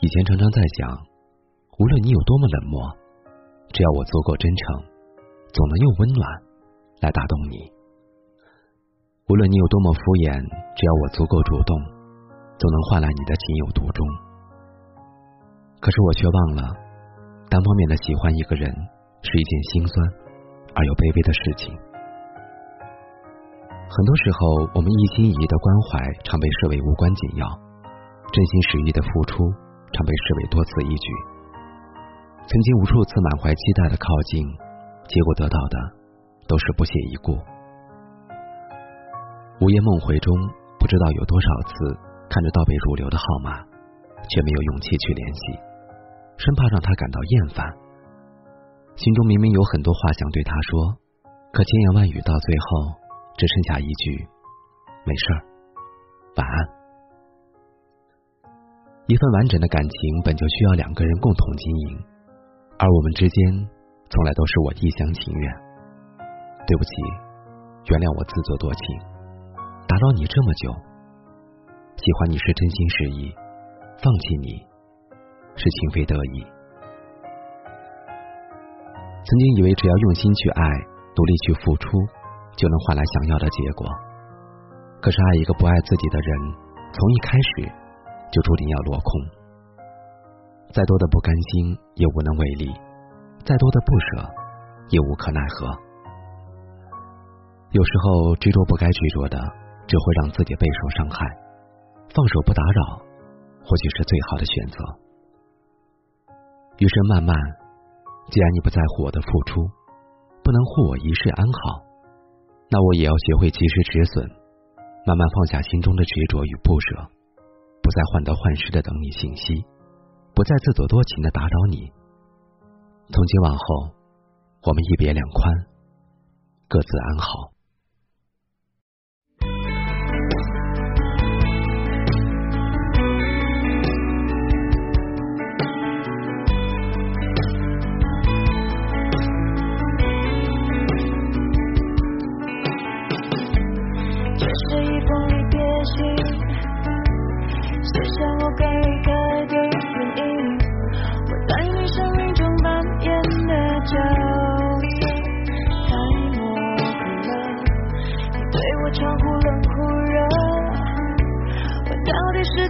以前常常在想，无论你有多么冷漠，只要我足够真诚，总能用温暖来打动你；无论你有多么敷衍，只要我足够主动，总能换来你的情有独钟。可是我却忘了，单方面的喜欢一个人是一件心酸而又卑微的事情。很多时候，我们一心一意的关怀常被视为无关紧要，真心实意的付出。常被视为多此一举，曾经无数次满怀期待的靠近，结果得到的都是不屑一顾。午夜梦回中，不知道有多少次看着倒背如流的号码，却没有勇气去联系，生怕让他感到厌烦。心中明明有很多话想对他说，可千言万语到最后，只剩下一句：“没事儿，晚安。”一份完整的感情本就需要两个人共同经营，而我们之间从来都是我一厢情愿。对不起，原谅我自作多情，打扰你这么久。喜欢你是真心实意，放弃你是情非得已。曾经以为只要用心去爱，努力去付出，就能换来想要的结果。可是爱一个不爱自己的人，从一开始。就注定要落空，再多的不甘心也无能为力，再多的不舍也无可奈何。有时候执着不该执着的，只会让自己备受伤害。放手不打扰，或许是最好的选择。余生漫漫，既然你不在乎我的付出，不能护我一世安好，那我也要学会及时止损，慢慢放下心中的执着与不舍。不再患得患失的等你信息，不再自作多情的打扰你。从今往后，我们一别两宽，各自安好。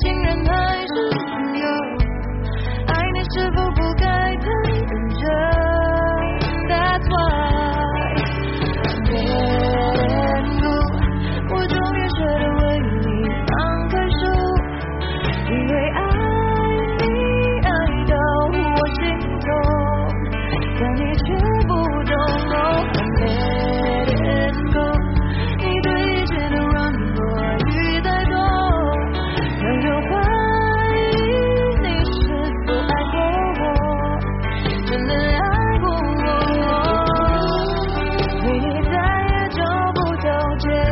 情人。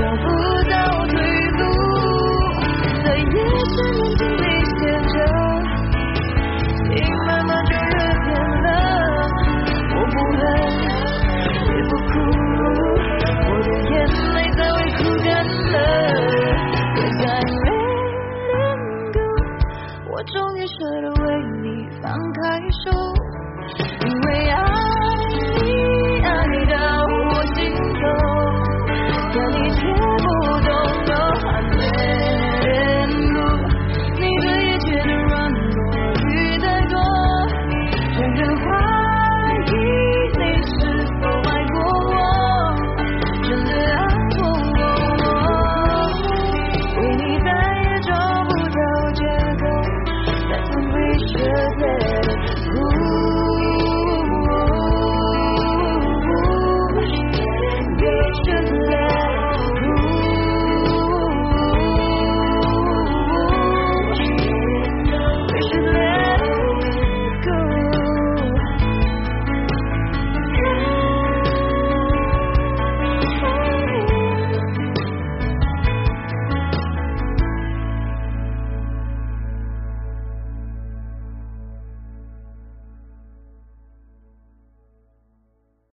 so